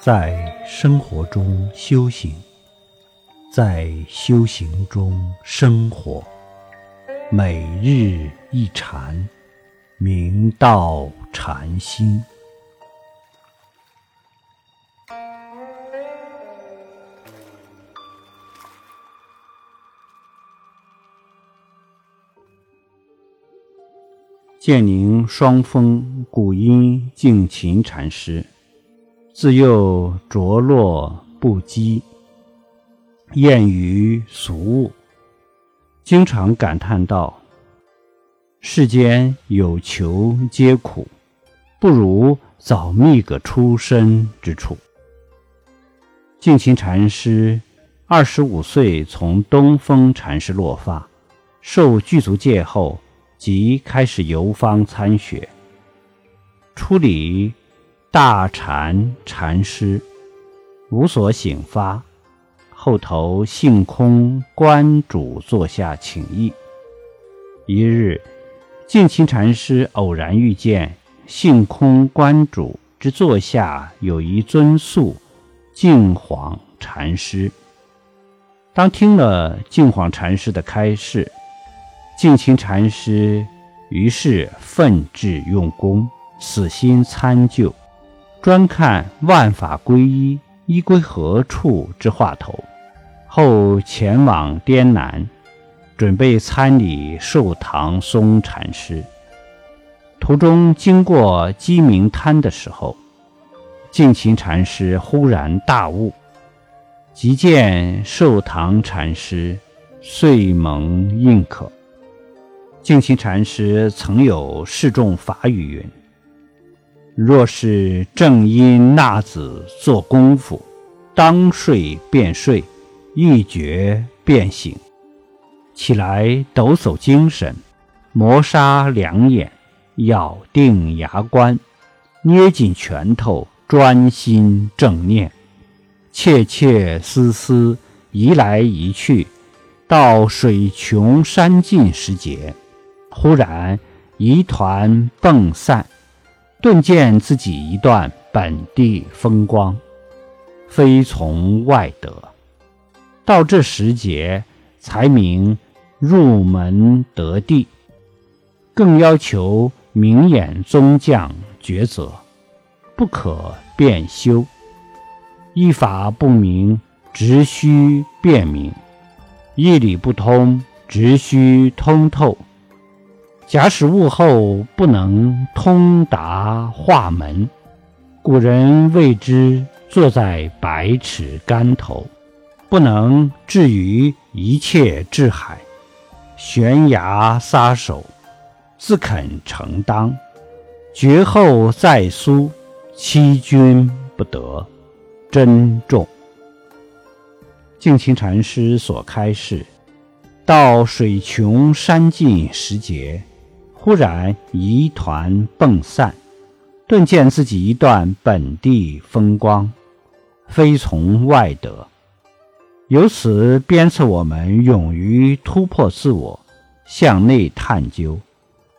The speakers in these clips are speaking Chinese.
在生活中修行，在修行中生活，每日一禅，明道禅心。建宁双峰古音净琴禅师，自幼着落不羁，厌于俗物，经常感叹道：“世间有求皆苦，不如早觅个出身之处。”净勤禅师二十五岁从东风禅师落发，受具足戒后。即开始游方参学，初礼大禅禅师，无所醒发。后投性空观主座下请益。一日，净勤禅师偶然遇见性空观主之座下有一尊塑净晃禅师。当听了净晃禅师的开示。净勤禅师于是奋志用功，死心参究，专看万法归一，一归何处之话头。后前往滇南，准备参礼寿堂松禅师。途中经过鸡鸣滩的时候，净勤禅师忽然大悟，即见寿堂禅师，遂蒙应可。净勤禅师曾有示众法语云：“若是正因纳子做功夫，当睡便睡，一觉便醒，起来抖擞精神，磨砂两眼，咬定牙关，捏紧拳头，专心正念，切切思思，移来移去，到水穷山尽时节。”忽然，疑团迸散，顿见自己一段本地风光，非从外得。到这时节，才明入门得地，更要求明眼宗将抉择，不可变修。一法不明，直须辨明；一理不通，直须通透。假使悟后不能通达化门，古人谓之坐在百尺竿头，不能至于一切至海，悬崖撒手，自肯承当，绝后再苏，欺君不得，珍重。净勤禅师所开示，到水穷山尽时节。忽然疑团迸散，顿见自己一段本地风光，非从外得。由此鞭策我们勇于突破自我，向内探究，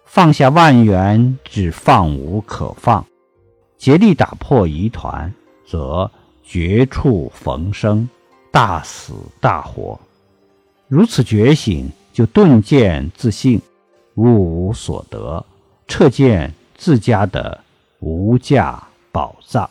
放下万缘，只放无可放，竭力打破疑团，则绝处逢生，大死大活。如此觉醒，就顿见自信。物无所得，彻见自家的无价宝藏。